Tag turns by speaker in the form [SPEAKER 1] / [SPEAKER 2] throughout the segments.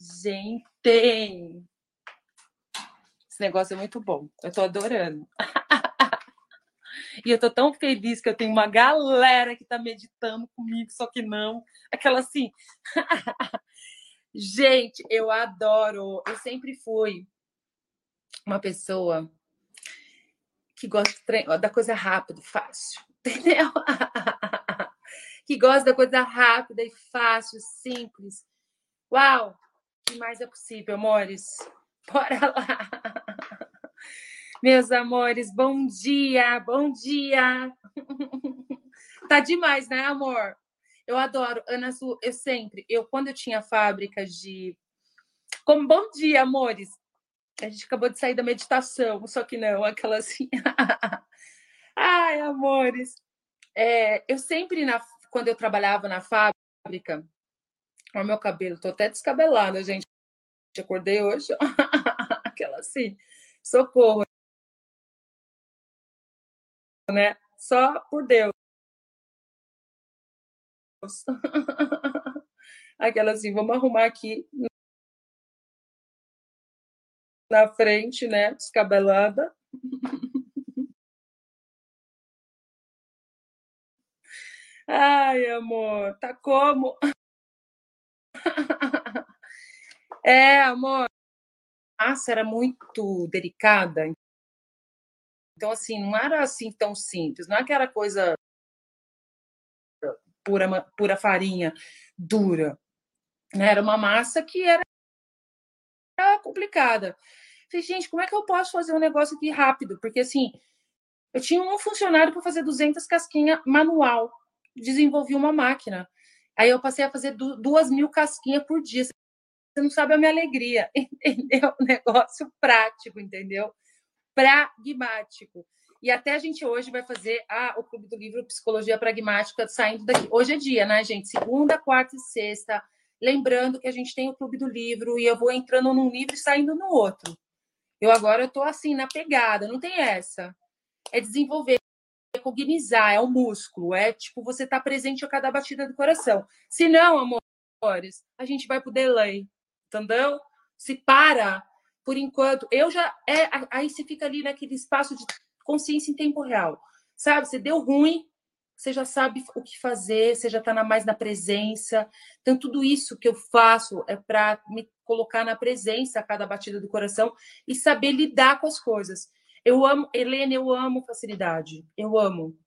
[SPEAKER 1] Gente, esse negócio é muito bom. Eu tô adorando. e eu tô tão feliz que eu tenho uma galera que tá meditando comigo, só que não. Aquela assim. Gente, eu adoro. Eu sempre fui uma pessoa que gosta da coisa rápida, fácil, entendeu? que gosta da coisa rápida e fácil, simples. Uau! Que mais é possível, amores? Bora lá! Meus amores, bom dia, bom dia! Tá demais, né, amor? Eu adoro. Ana Azul, eu sempre, eu quando eu tinha fábrica de. Como bom dia, amores! A gente acabou de sair da meditação, só que não, aquela assim. Ai, amores! É, eu sempre, na, quando eu trabalhava na fábrica, olha o meu cabelo, tô até descabelada, gente. Acordei hoje, aquela assim, socorro, né? Só por Deus. Aquela assim, vamos arrumar aqui na frente, né? Descabelada. Ai, amor, tá como? É, amor. Nossa, era muito delicada. Então, assim, não era assim tão simples, não é aquela coisa pura, pura farinha, dura. Né? Era uma massa que era complicada. Falei, gente, como é que eu posso fazer um negócio aqui rápido? Porque, assim, eu tinha um funcionário para fazer 200 casquinhas manual. Desenvolvi uma máquina. Aí eu passei a fazer duas mil casquinhas por dia. Você não sabe a minha alegria, entendeu? Negócio prático, entendeu? Pragmático. E até a gente hoje vai fazer ah, o Clube do Livro Psicologia Pragmática saindo daqui. Hoje é dia, né, gente? Segunda, quarta e sexta. Lembrando que a gente tem o Clube do Livro e eu vou entrando num livro e saindo no outro. Eu agora estou assim, na pegada, não tem essa. É desenvolver, é cognizar, é o músculo, é tipo você tá presente a cada batida do coração. Se não, amores, a gente vai para o delay, entendeu? Se para, por enquanto, eu já. É, aí você fica ali naquele espaço de consciência em tempo real. Sabe, você deu ruim, você já sabe o que fazer, você já está mais na presença. Então, tudo isso que eu faço é para me colocar na presença a cada batida do coração e saber lidar com as coisas. Eu amo, Helena, eu amo facilidade, eu amo.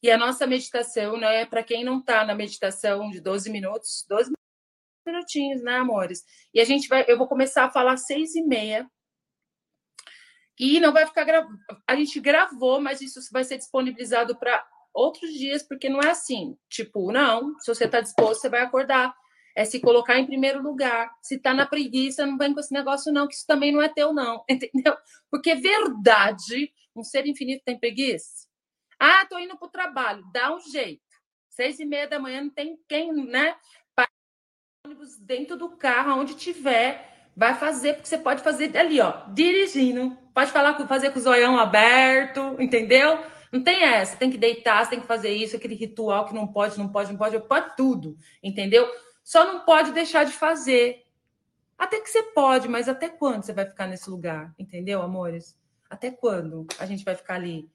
[SPEAKER 1] E a nossa meditação, né, para quem não está na meditação de 12 minutos, 12 minutinhos, né, amores? E a gente vai, eu vou começar a falar seis e meia e não vai ficar gravado. A gente gravou, mas isso vai ser disponibilizado para outros dias, porque não é assim. Tipo, não, se você está disposto, você vai acordar. É se colocar em primeiro lugar. Se está na preguiça, não vem com esse negócio, não, que isso também não é teu, não. Entendeu? Porque verdade, um ser infinito tem preguiça. Ah, tô indo para o trabalho, dá um jeito. Seis e meia da manhã não tem quem, né? ônibus dentro do carro, onde tiver Vai fazer, porque você pode fazer ali, ó, dirigindo. Pode falar, fazer com o zoião aberto, entendeu? Não tem essa, tem que deitar, tem que fazer isso, aquele ritual que não pode, não pode, não pode, pode tudo, entendeu? Só não pode deixar de fazer. Até que você pode, mas até quando você vai ficar nesse lugar, entendeu, amores? Até quando a gente vai ficar ali?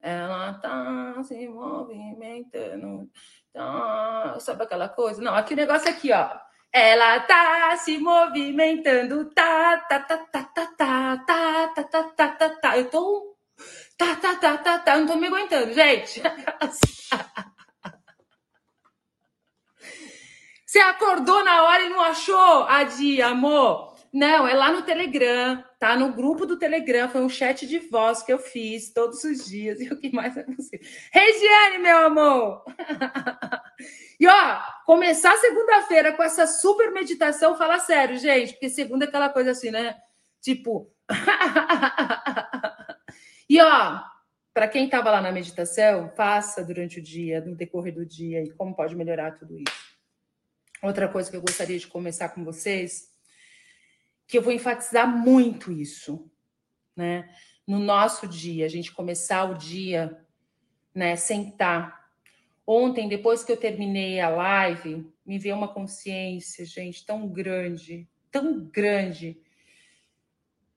[SPEAKER 1] Ela tá se movimentando, tá... sabe aquela coisa? Não, aqui o negócio aqui, ó. Ela tá se movimentando, tá, tá, tá, tá, tá, tá, tá, tá, tá, tá, tá, tá. Eu tô. Tá, tá, tá, tá, tá. Eu não tô me aguentando, gente. Você acordou na hora e não achou? Adi, amor. Não, é lá no Telegram, tá? No grupo do Telegram, foi um chat de voz que eu fiz todos os dias. E o que mais é possível? Regiane, meu amor! E ó, começar segunda-feira com essa super meditação, fala sério, gente, porque segunda é aquela coisa assim, né? Tipo. e ó, para quem estava lá na meditação, faça durante o dia, no decorrer do dia, e como pode melhorar tudo isso. Outra coisa que eu gostaria de começar com vocês, que eu vou enfatizar muito isso, né? No nosso dia, a gente começar o dia, né? Sentar Ontem, depois que eu terminei a live, me veio uma consciência, gente, tão grande, tão grande.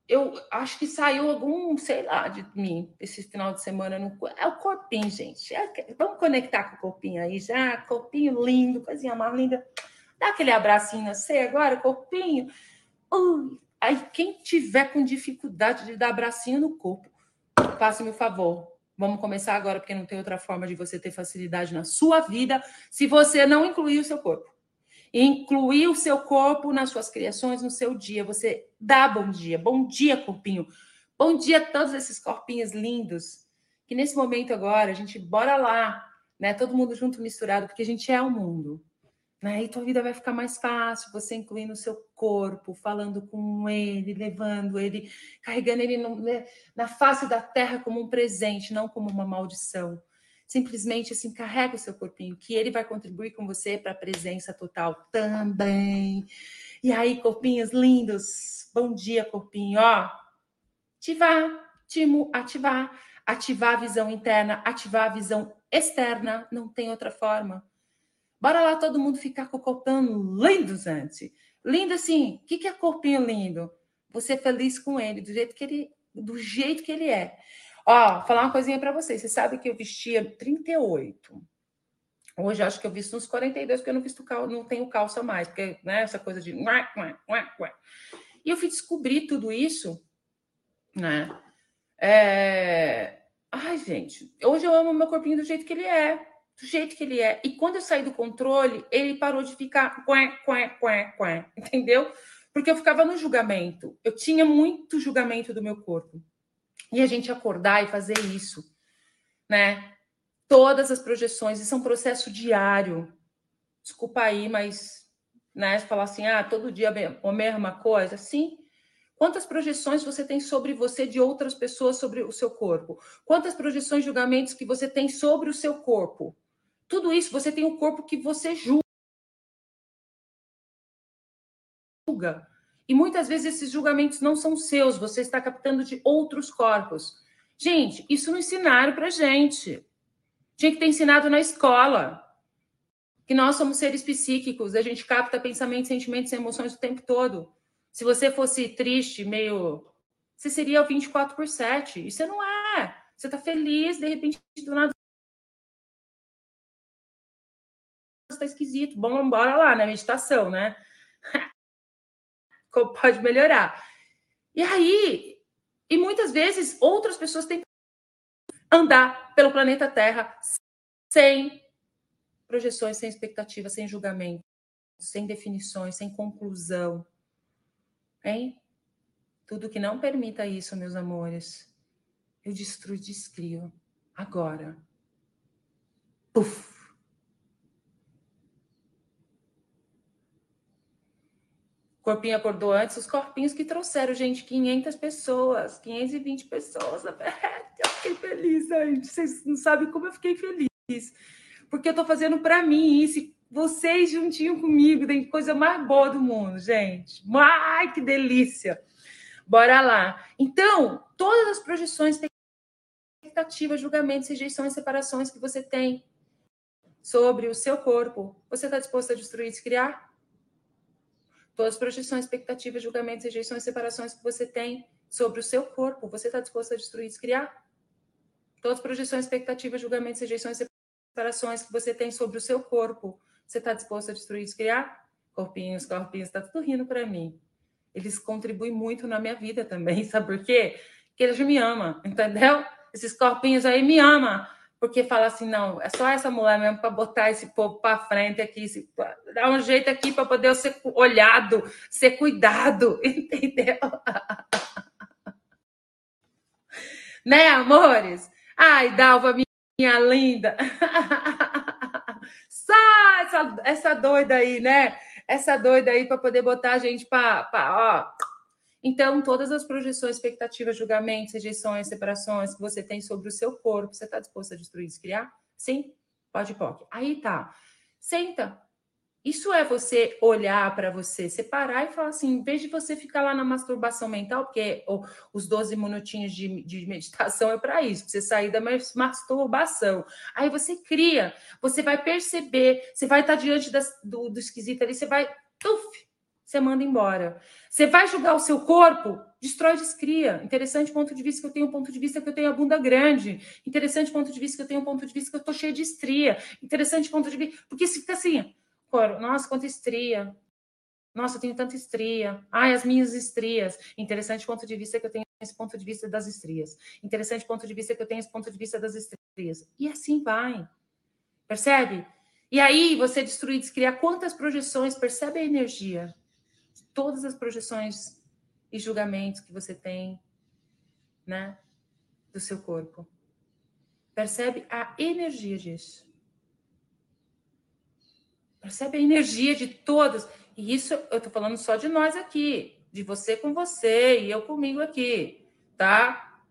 [SPEAKER 1] Eu acho que saiu algum, sei lá, de mim esse final de semana. No... É o corpinho, gente. É... Vamos conectar com o corpinho aí já. Corpinho lindo, coisinha mais linda. Dá aquele abracinho assim agora, corpinho. Ui. Aí, quem tiver com dificuldade de dar abracinho no corpo, faça-me o favor. Vamos começar agora, porque não tem outra forma de você ter facilidade na sua vida se você não incluir o seu corpo. Incluir o seu corpo nas suas criações, no seu dia. Você dá bom dia. Bom dia, corpinho. Bom dia a todos esses corpinhos lindos. Que nesse momento agora, a gente bora lá, né? Todo mundo junto misturado, porque a gente é o mundo. Né? E tua vida vai ficar mais fácil, você incluindo o seu corpo, falando com ele, levando ele, carregando ele no, né, na face da terra como um presente, não como uma maldição. Simplesmente assim, carrega o seu corpinho, que ele vai contribuir com você para a presença total também. E aí, corpinhos lindos, bom dia, corpinho, ó. Ativar, timo, ativar, ativar a visão interna, ativar a visão externa, não tem outra forma Bora lá todo mundo ficar com o corpinho lindo, gente. Lindo assim. O que é corpinho lindo? Você é feliz com ele, do jeito que ele, do jeito que ele é. Ó, falar uma coisinha para vocês. Você sabe que eu vestia 38. Hoje acho que eu visto uns 42, porque eu não visto cal, não tenho calça mais, porque né, essa coisa de E eu fui descobrir tudo isso, né? É... Ai, gente, hoje eu amo meu corpinho do jeito que ele é do jeito que ele é. E quando eu saí do controle, ele parou de ficar quém, quém, quém, quém, entendeu? Porque eu ficava no julgamento. Eu tinha muito julgamento do meu corpo. E a gente acordar e fazer isso, né? Todas as projeções, isso é um processo diário. Desculpa aí, mas, né, falar assim, ah, todo dia a mesma coisa, sim. Quantas projeções você tem sobre você de outras pessoas sobre o seu corpo? Quantas projeções, julgamentos que você tem sobre o seu corpo? Tudo isso, você tem um corpo que você julga. E muitas vezes esses julgamentos não são seus, você está captando de outros corpos. Gente, isso não ensinaram para gente. Tinha que ter ensinado na escola. Que nós somos seres psíquicos, a gente capta pensamentos, sentimentos e emoções o tempo todo. Se você fosse triste, meio. Você seria 24 por 7. E você não é. Você está feliz, de repente, do nada está esquisito, bom, bora lá, né? Meditação, né? Como pode melhorar? E aí, e muitas vezes outras pessoas têm andar pelo planeta Terra sem projeções, sem expectativas, sem julgamento, sem definições, sem conclusão. Hein? Tudo que não permita isso, meus amores, eu destruo e descrio agora. Puf! Corpinho acordou antes, os corpinhos que trouxeram, gente, 500 pessoas, 520 pessoas. Eu fiquei feliz, gente. Vocês não sabem como eu fiquei feliz. Porque eu tô fazendo para mim isso, vocês juntinho comigo, tem coisa mais boa do mundo, gente. Ai, que delícia. Bora lá. Então, todas as projeções, expectativas, julgamentos, rejeições, separações que você tem sobre o seu corpo, você está disposto a destruir e descriar? Todas as projeções, expectativas, julgamentos, rejeições, separações que você tem sobre o seu corpo, você está disposto a destruir e descriar? Todas as projeções, expectativas, julgamentos, rejeições, separações que você tem sobre o seu corpo, você está disposto a destruir e descriar? Corpinhos, corpinhos, está tudo rindo para mim. Eles contribuem muito na minha vida também, sabe por quê? Porque eles me amam, entendeu? Esses corpinhos aí me amam porque fala assim, não, é só essa mulher mesmo para botar esse povo para frente aqui, se, dar um jeito aqui para poder ser olhado, ser cuidado, entendeu? né, amores? Ai, Dalva, minha linda. Só essa, essa doida aí, né? Essa doida aí para poder botar a gente para, ó então, todas as projeções, expectativas, julgamentos, rejeições, separações que você tem sobre o seu corpo, você está disposto a destruir, descriar? Sim? Pode, pode. Aí tá. Senta. Isso é você olhar para você, separar e falar assim, em vez de você ficar lá na masturbação mental, porque os 12 minutinhos de, de meditação é para isso, você sair da masturbação. Aí você cria, você vai perceber, você vai estar diante das, do, do esquisito ali, você vai, uf, você manda embora. Você vai julgar o seu corpo, destrói, descria. Interessante ponto de vista que eu tenho ponto de vista que eu tenho a bunda grande. Interessante ponto de vista que eu tenho ponto de vista que eu tô cheia de estria. Interessante ponto de vista, porque se fica assim, nossa, quanta estria. Nossa, eu tenho tanta estria. Ai, as minhas estrias. Interessante ponto de vista que eu tenho esse ponto de vista das estrias. Interessante ponto de vista que eu tenho esse ponto de vista das estrias. E assim vai. Percebe? E aí você destruir, descriar quantas projeções, percebe a energia. Todas as projeções e julgamentos que você tem, né? Do seu corpo. Percebe a energia disso. Percebe a energia de todas. E isso eu estou falando só de nós aqui, de você com você e eu comigo aqui, tá?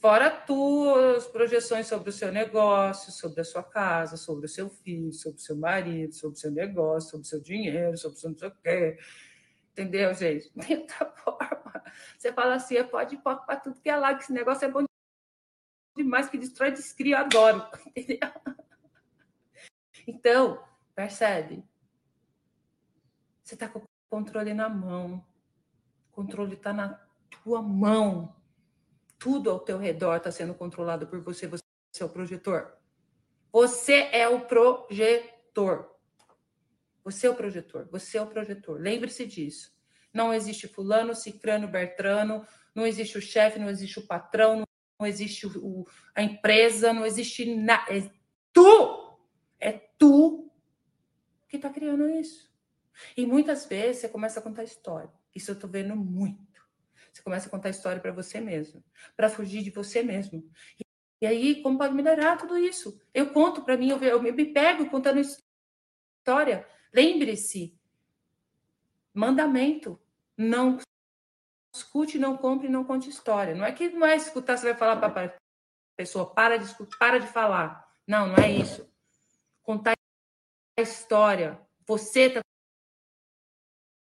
[SPEAKER 1] Fora tuas projeções sobre o seu negócio, sobre a sua casa, sobre o seu filho, sobre o seu marido, sobre o seu negócio, sobre o seu dinheiro, sobre o seu não sei o quê. Entendeu, gente? De outra forma, você fala assim, pode ir para tudo que é lá, que esse negócio é bom demais, que destrói, descria, adoro. Entendeu? Então, percebe? Você está com o controle na mão. O controle está na tua mão. Tudo ao teu redor está sendo controlado por você. Você é o projetor. Você é o projetor. Você é o projetor. Você é o projetor. Lembre-se disso. Não existe fulano, cicrano, bertrano. Não existe o chefe, não existe o patrão, não existe o, a empresa, não existe nada. É tu! É tu que está criando isso. E muitas vezes você começa a contar história. Isso eu estou vendo muito. Você começa a contar história para você mesmo, para fugir de você mesmo. E aí, como pode melhorar tudo isso? Eu conto para mim, eu, eu me pego contando história. Lembre-se, mandamento, não escute, não compre, não conte história. Não é que não é escutar, você vai falar para a pessoa, para de escutar, para de falar. Não, não é isso. Contar história. Você está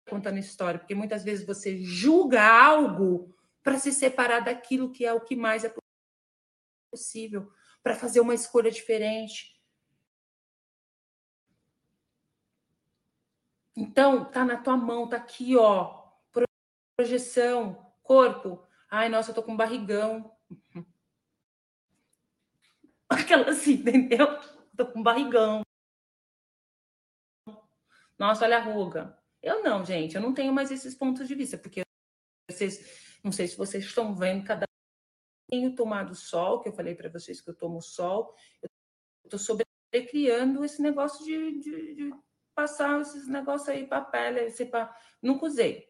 [SPEAKER 1] contando história, porque muitas vezes você julga algo para se separar daquilo que é o que mais é possível, para fazer uma escolha diferente. Então, tá na tua mão, tá aqui, ó. Projeção, corpo. Ai, nossa, eu tô com barrigão. Aquela assim, entendeu? Tô com barrigão. Nossa, olha a ruga. Eu não, gente, eu não tenho mais esses pontos de vista, porque vocês, não sei se vocês estão vendo, cada tenho tomado sol, que eu falei para vocês que eu tomo sol, eu estou sobrecriando esse negócio de, de, de, passar esses negócios aí para pele, esse pra... nunca usei.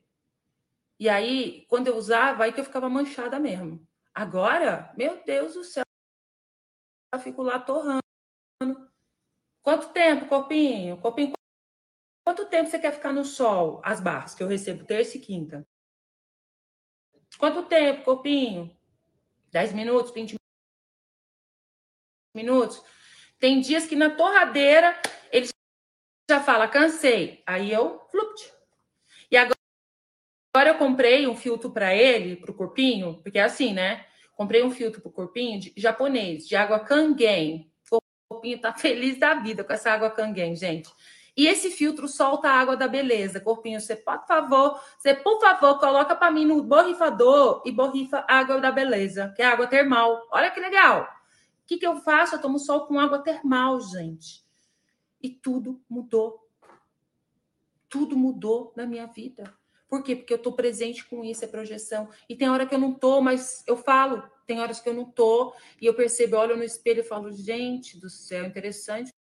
[SPEAKER 1] E aí, quando eu usava, aí que eu ficava manchada mesmo. Agora, meu Deus do céu, eu fico lá torrando. Quanto tempo, copinho? Copinho Quanto tempo você quer ficar no sol? As barras que eu recebo terça e quinta. Quanto tempo, corpinho? 10 minutos, 20 minutos. Tem dias que na torradeira ele já fala, cansei. Aí eu, flupt. E agora, agora eu comprei um filtro para ele, para o corpinho, porque é assim, né? Comprei um filtro para o corpinho de, japonês, de água Kangen. O corpinho tá feliz da vida com essa água Kangen, gente. E esse filtro solta a água da beleza. Corpinho, você, por favor, você, por favor, coloca para mim no borrifador e borrifa água da beleza, que é água termal. Olha que legal. O que, que eu faço? Eu tomo sol com água termal, gente. E tudo mudou. Tudo mudou na minha vida. Por quê? Porque eu estou presente com isso, é projeção. E tem hora que eu não estou, mas eu falo. Tem horas que eu não estou e eu percebo, eu olho no espelho e falo, gente do céu, interessante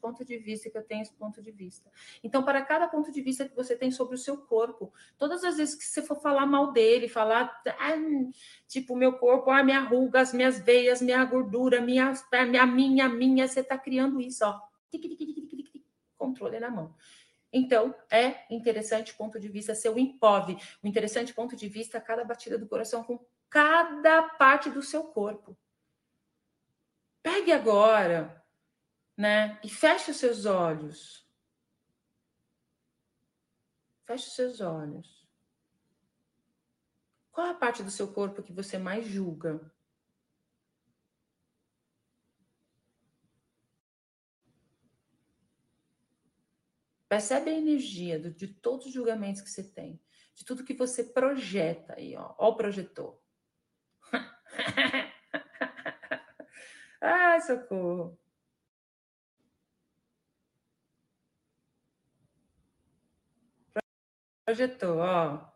[SPEAKER 1] ponto de vista que eu tenho esse ponto de vista. Então, para cada ponto de vista que você tem sobre o seu corpo, todas as vezes que você for falar mal dele, falar, ah, tipo, meu corpo, ah, minha ruga, as minhas veias, minha gordura, minha, minha, minha, minha, você está criando isso, ó. Controle na mão. Então, é interessante ponto de vista seu impove. O interessante ponto de vista cada batida do coração com cada parte do seu corpo. Pegue agora né? E feche os seus olhos. Feche os seus olhos. Qual a parte do seu corpo que você mais julga? Percebe a energia do, de todos os julgamentos que você tem, de tudo que você projeta aí, ó. Ó o projetor. Ai, socorro. Projetou, ó.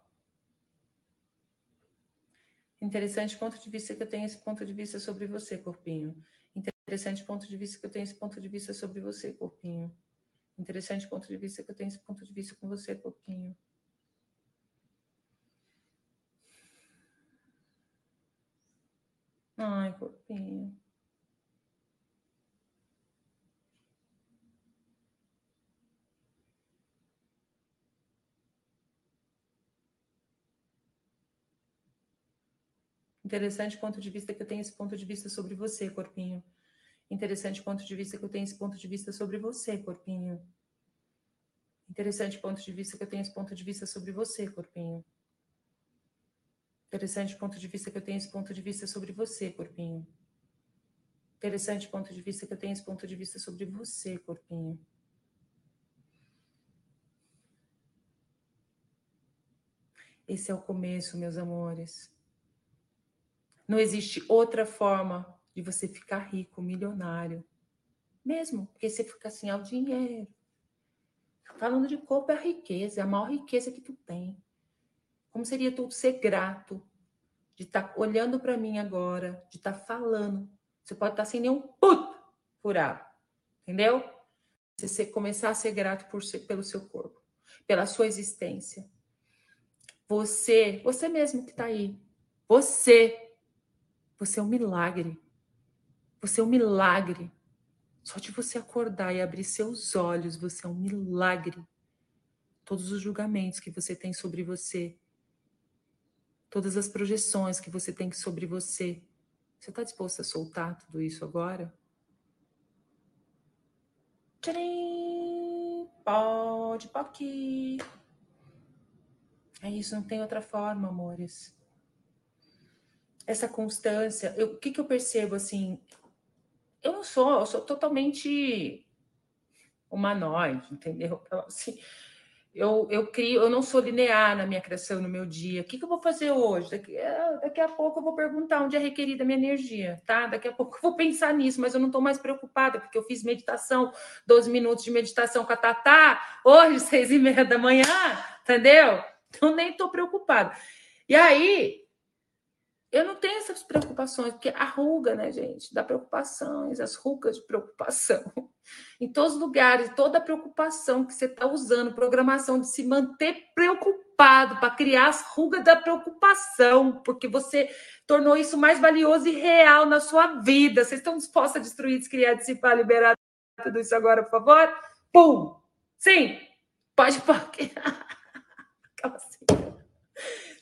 [SPEAKER 1] Interessante ponto de vista que eu tenho esse ponto de vista sobre você, corpinho. Interessante ponto de vista que eu tenho esse ponto de vista sobre você, corpinho. Interessante ponto de vista que eu tenho esse ponto de vista com você, corpinho. Ai, corpinho. Interessante ponto de vista que eu tenho esse ponto de vista sobre você, corpinho. Interessante ponto de vista que eu tenho esse ponto de vista sobre você, corpinho. Interessante ponto de vista que eu tenho esse ponto de vista sobre você, corpinho. Interessante ponto de vista que eu tenho esse ponto de vista sobre você, corpinho. Interessante ponto de vista que eu tenho esse ponto de vista sobre você, corpinho. Esse é o começo, meus amores. Não existe outra forma de você ficar rico, milionário. Mesmo, porque você fica assim, ao dinheiro. Falando de corpo é a riqueza, é a maior riqueza que tu tem. Como seria tu ser grato de estar tá olhando para mim agora, de estar tá falando. Você pode estar tá sem nenhum puto furado, entendeu? Você começar a ser grato por pelo seu corpo, pela sua existência. Você, você mesmo que está aí, você você é um milagre. Você é um milagre. Só de você acordar e abrir seus olhos, você é um milagre. Todos os julgamentos que você tem sobre você, todas as projeções que você tem sobre você, você está disposto a soltar tudo isso agora? Tcharim! Pode, pode. É isso, não tem outra forma, amores essa constância, o que, que eu percebo assim? Eu não sou, eu sou totalmente humanoide, entendeu? Então, assim, eu, eu crio, eu não sou linear na minha criação, no meu dia. O que, que eu vou fazer hoje? Daqui, é, daqui a pouco eu vou perguntar onde é requerida a minha energia, tá? Daqui a pouco eu vou pensar nisso, mas eu não estou mais preocupada, porque eu fiz meditação, 12 minutos de meditação com a Tatá, hoje, seis e meia da manhã, entendeu? Então nem estou preocupada. E aí, eu não tenho essas preocupações, porque a ruga, né, gente? Dá preocupações, as rugas de preocupação. Em todos os lugares, toda a preocupação que você está usando, programação de se manter preocupado para criar as rugas da preocupação, porque você tornou isso mais valioso e real na sua vida. Vocês estão dispostos a destruir, descriar, dissipar, liberar tudo isso agora, por favor? Pum! Sim! Pode, pode. Aquela assim.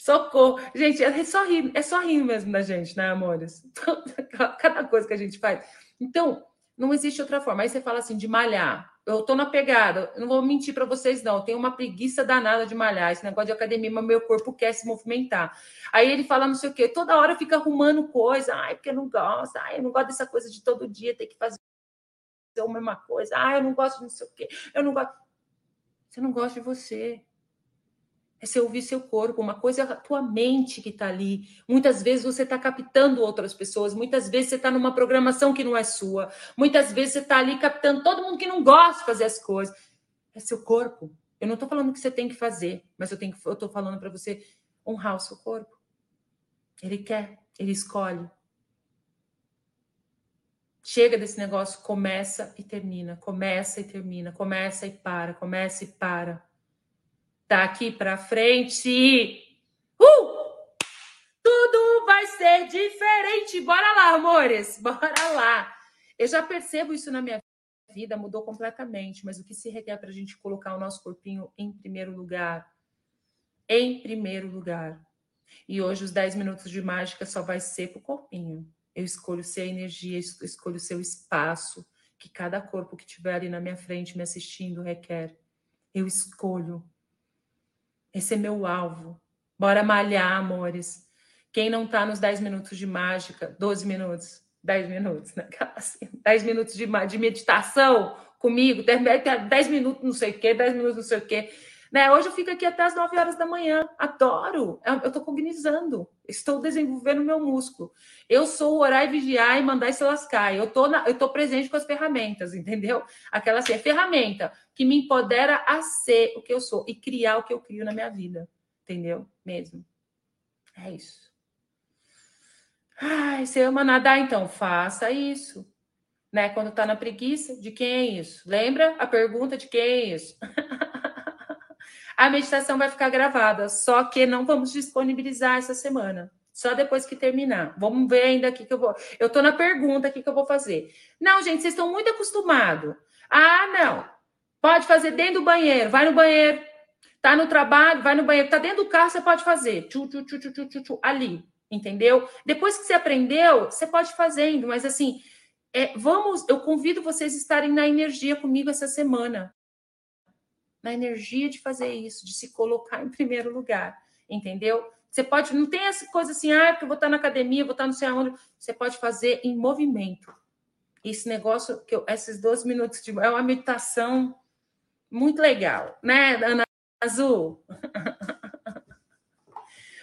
[SPEAKER 1] Socorro. Gente, é só rir, é só rir mesmo da gente, né, amores? Cada coisa que a gente faz. Então, não existe outra forma. Aí você fala assim, de malhar. Eu tô na pegada, não vou mentir para vocês, não. Eu tenho uma preguiça danada de malhar. Esse negócio de academia, mas meu corpo quer se movimentar. Aí ele fala não sei o quê, toda hora fica arrumando coisa. Ai, porque eu não gosto. Ai, eu não gosto dessa coisa de todo dia ter que fazer a mesma coisa. Ai, eu não gosto de não sei o quê. Eu não gosto. Você não gosta de você é você ouvir seu corpo, uma coisa é a tua mente que está ali. Muitas vezes você está captando outras pessoas, muitas vezes você está numa programação que não é sua, muitas vezes você está ali captando todo mundo que não gosta de fazer as coisas. É seu corpo. Eu não estou falando que você tem que fazer, mas eu estou falando para você honrar o seu corpo. Ele quer, ele escolhe. Chega desse negócio, começa e termina, começa e termina, começa e para, começa e para daqui para frente. Uh! Tudo vai ser diferente. Bora lá, amores, bora lá. Eu já percebo isso na minha vida, mudou completamente, mas o que se requer para a gente colocar o nosso corpinho em primeiro lugar? Em primeiro lugar. E hoje os 10 minutos de mágica só vai ser para o corpinho. Eu escolho ser a energia, eu escolho ser o espaço que cada corpo que estiver ali na minha frente me assistindo requer. Eu escolho esse é meu alvo. Bora malhar, amores. Quem não tá nos 10 minutos de mágica, 12 minutos, 10 minutos, né? Assim, 10 minutos de, de meditação comigo, 10 minutos não sei o quê, 10 minutos não sei o quê. Né? Hoje eu fico aqui até as 9 horas da manhã. Adoro. Eu estou cognizando. Estou desenvolvendo meu músculo. Eu sou orar e vigiar e mandar e se lascar. Eu tô, na, eu tô presente com as ferramentas, entendeu? Aquela assim, é ferramenta que me empodera a ser o que eu sou e criar o que eu crio na minha vida. Entendeu? Mesmo. É isso. Ai, você ama nadar, então faça isso. Né? Quando tá na preguiça, de quem é isso? Lembra a pergunta de quem é isso? a meditação vai ficar gravada, só que não vamos disponibilizar essa semana. Só depois que terminar. Vamos ver ainda aqui que eu vou. Eu tô na pergunta aqui que eu vou fazer. Não, gente, vocês estão muito acostumados. Ah, não. Pode fazer dentro do banheiro. Vai no banheiro. Tá no trabalho, vai no banheiro. Tá dentro do carro, você pode fazer. Tchu, tchu, tchu, tchu, tchu, tchu, ali. Entendeu? Depois que você aprendeu, você pode fazendo. Mas assim, é, vamos. Eu convido vocês a estarem na energia comigo essa semana na energia de fazer isso, de se colocar em primeiro lugar, entendeu? Você pode, não tem essa coisa assim, ah, porque eu vou estar na academia, vou estar não sei aonde. Você pode fazer em movimento. Esse negócio, que eu, esses 12 minutos de, é uma meditação muito legal, né, Ana Azul?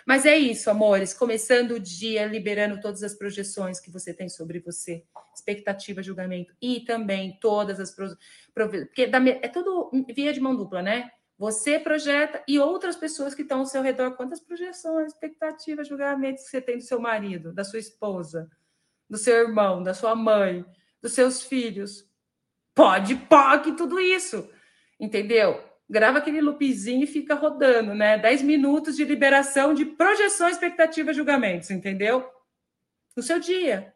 [SPEAKER 1] Mas é isso, amores. Começando o dia, liberando todas as projeções que você tem sobre você, expectativa, julgamento e também todas as. Porque é tudo via de mão dupla, né? Você projeta e outras pessoas que estão ao seu redor. Quantas projeções, expectativas, julgamentos que você tem do seu marido, da sua esposa, do seu irmão, da sua mãe, dos seus filhos? Pode, pode, tudo isso. Entendeu? Grava aquele loopzinho e fica rodando, né? 10 minutos de liberação de projeção, expectativa, julgamentos, entendeu? No seu dia.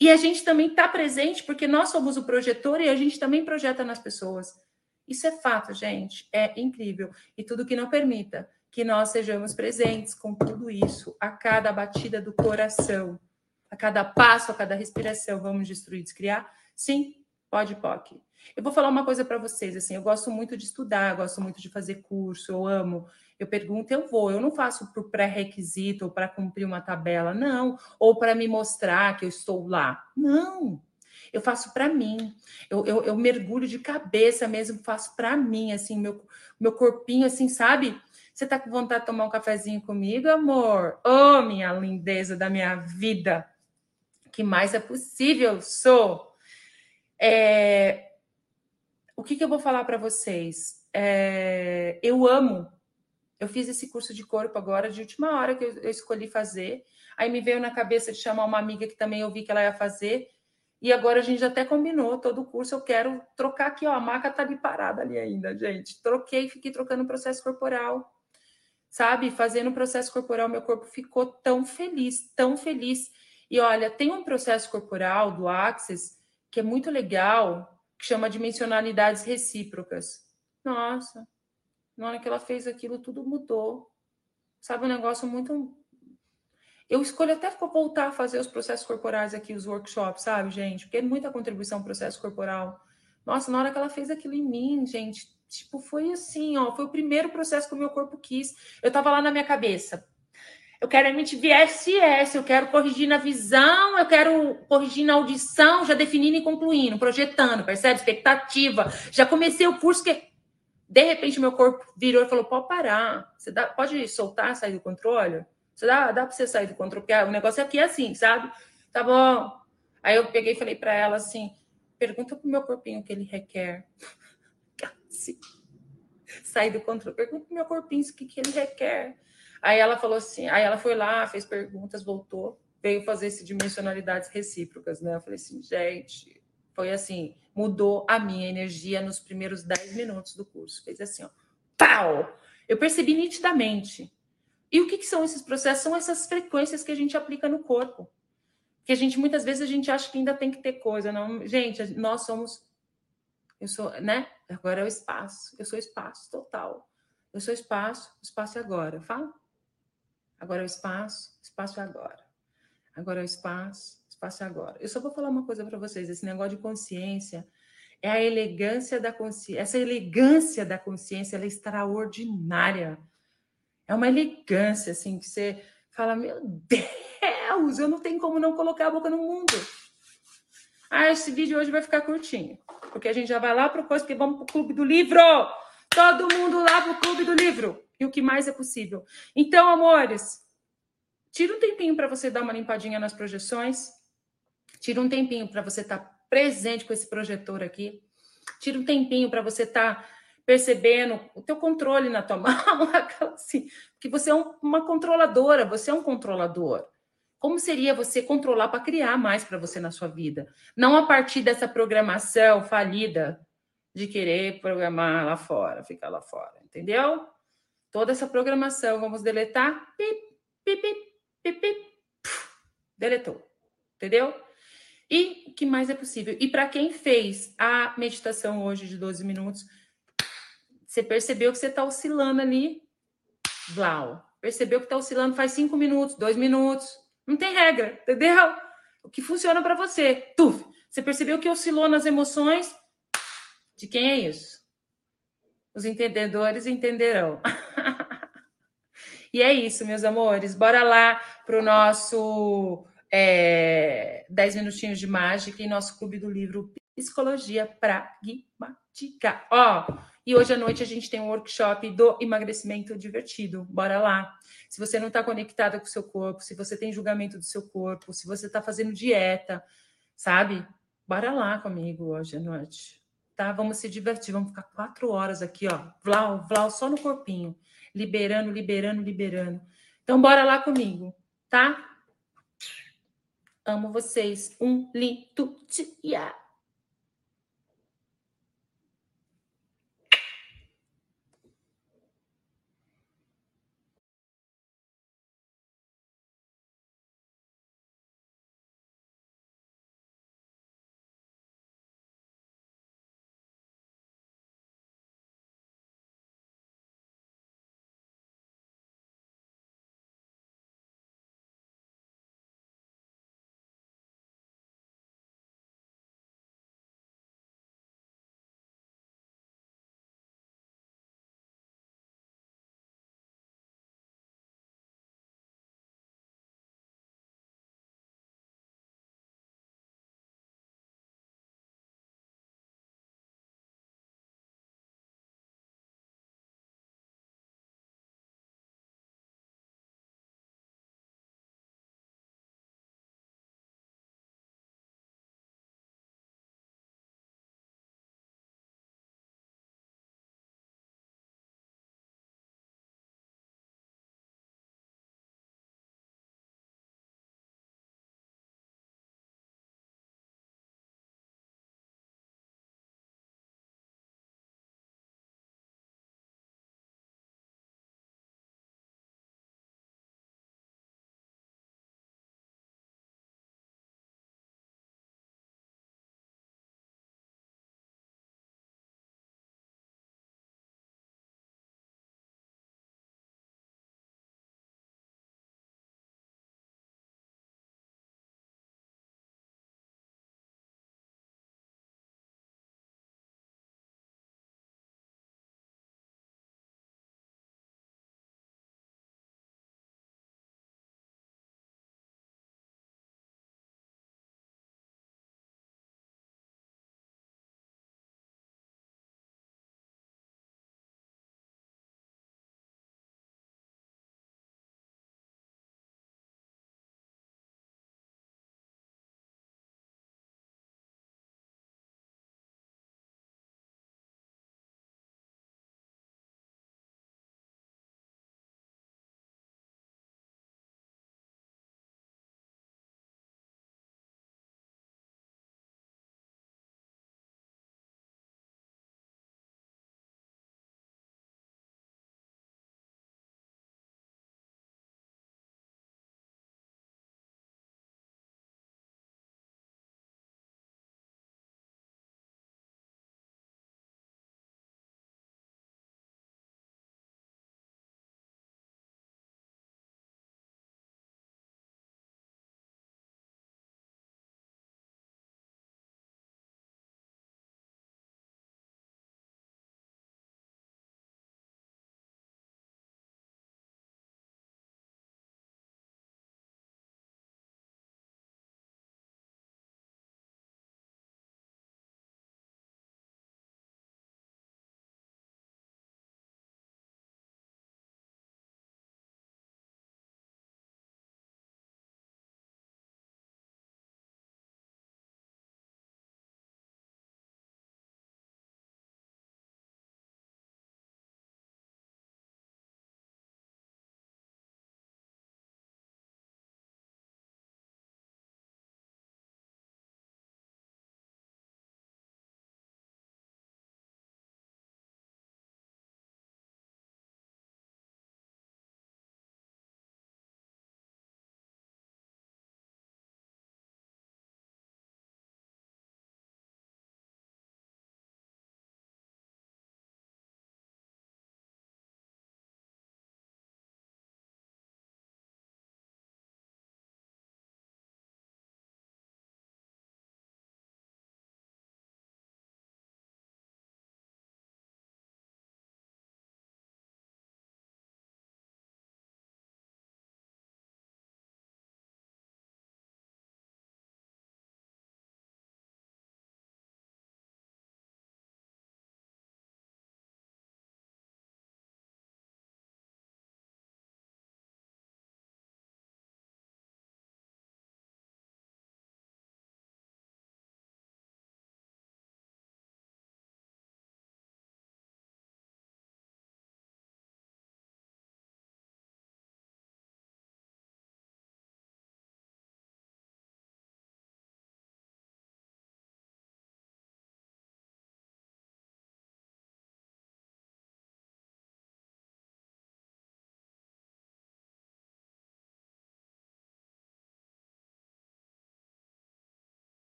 [SPEAKER 1] E a gente também está presente porque nós somos o projetor e a gente também projeta nas pessoas. Isso é fato, gente. É incrível. E tudo que não permita que nós sejamos presentes com tudo isso, a cada batida do coração, a cada passo, a cada respiração, vamos destruir, descriar? Sim, pode, pode. Eu vou falar uma coisa para vocês, assim, eu gosto muito de estudar, gosto muito de fazer curso, eu amo. Eu pergunto, eu vou, eu não faço por pré-requisito ou para cumprir uma tabela, não, ou para me mostrar que eu estou lá. Não. Eu faço para mim. Eu, eu, eu, mergulho de cabeça mesmo, faço para mim, assim, meu, meu corpinho, assim, sabe? Você tá com vontade de tomar um cafezinho comigo, amor? Ô, oh, minha lindeza da minha vida! que mais é possível? Sou. É, o que, que eu vou falar para vocês? É, eu amo. Eu fiz esse curso de corpo agora, de última hora que eu, eu escolhi fazer. Aí me veio na cabeça de chamar uma amiga que também eu vi que ela ia fazer. E agora a gente até combinou todo o curso. Eu quero trocar aqui, ó. A maca tá ali parada ali ainda, gente. Troquei, fiquei trocando o processo corporal. Sabe? Fazendo o processo corporal, meu corpo ficou tão feliz, tão feliz. E olha, tem um processo corporal do Access que é muito legal, que chama dimensionalidades recíprocas. Nossa, na hora que ela fez aquilo, tudo mudou. Sabe, um negócio muito. Eu escolho até voltar a fazer os processos corporais aqui, os workshops, sabe, gente? Porque é muita contribuição ao processo corporal. Nossa, na hora que ela fez aquilo em mim, gente, tipo, foi assim, ó, foi o primeiro processo que o meu corpo quis. Eu tava lá na minha cabeça, eu quero emitir SS, eu quero corrigir na visão, eu quero corrigir na audição, já definindo e concluindo, projetando, percebe? Expectativa. Já comecei o curso que, de repente, meu corpo virou e falou: pode parar, você dá, pode soltar, sair do controle? Você dá, dá para você sair do controle, porque o negócio aqui é assim, sabe? Tá bom. Aí eu peguei e falei para ela assim: pergunta pro meu corpinho o que ele requer. assim, sair do controle. Pergunta pro meu corpinho o que, que ele requer. Aí ela falou assim, aí ela foi lá, fez perguntas, voltou, veio fazer esse dimensionalidades recíprocas, né? Eu falei assim, gente, foi assim, mudou a minha energia nos primeiros 10 minutos do curso. Fez assim, ó, pau! Eu percebi nitidamente. E o que, que são esses processos? São essas frequências que a gente aplica no corpo. Que a gente, muitas vezes, a gente acha que ainda tem que ter coisa. Não, gente, nós somos. Eu sou, né? Agora é o espaço. Eu sou espaço total. Eu sou espaço, espaço é agora. Fala. Agora é o espaço, espaço é agora. Agora é o espaço, espaço é agora. Eu só vou falar uma coisa para vocês: esse negócio de consciência é a elegância da consciência. Essa elegância da consciência é extraordinária. É uma elegância, assim, que você fala: Meu Deus, eu não tenho como não colocar a boca no mundo. Ah, esse vídeo hoje vai ficar curtinho. porque a gente já vai lá para coisa, porque vamos para o clube do livro. Todo mundo lá para o clube do livro. E o que mais é possível. Então, amores, tira um tempinho para você dar uma limpadinha nas projeções. Tira um tempinho para você estar tá presente com esse projetor aqui. Tira um tempinho para você estar tá percebendo o teu controle na tua mão, assim, que você é um, uma controladora, você é um controlador. Como seria você controlar para criar mais para você na sua vida? Não a partir dessa programação falida de querer programar lá fora, ficar lá fora, entendeu? Toda essa programação, vamos deletar, pip, pip, pip, pip, pip, deletou, entendeu? E o que mais é possível? E para quem fez a meditação hoje de 12 minutos, você percebeu que você está oscilando ali, Vlau. Percebeu que está oscilando faz cinco minutos, dois minutos, não tem regra, entendeu? O que funciona para você. Tuf, você percebeu que oscilou nas emoções? De quem é isso? Os entendedores entenderão. e é isso, meus amores. Bora lá para o nosso é, 10 minutinhos de mágica em nosso clube do livro Psicologia Pragmática. Ó, e hoje à noite a gente tem um workshop do emagrecimento divertido. Bora lá. Se você não está conectada com o seu corpo, se você tem julgamento do seu corpo, se você está fazendo dieta, sabe? Bora lá comigo hoje à noite. Tá? Vamos se divertir. Vamos ficar quatro horas aqui, ó. Vlau, vlau, só no corpinho. Liberando, liberando, liberando. Então, bora lá comigo, tá? Amo vocês. Um lindo dia.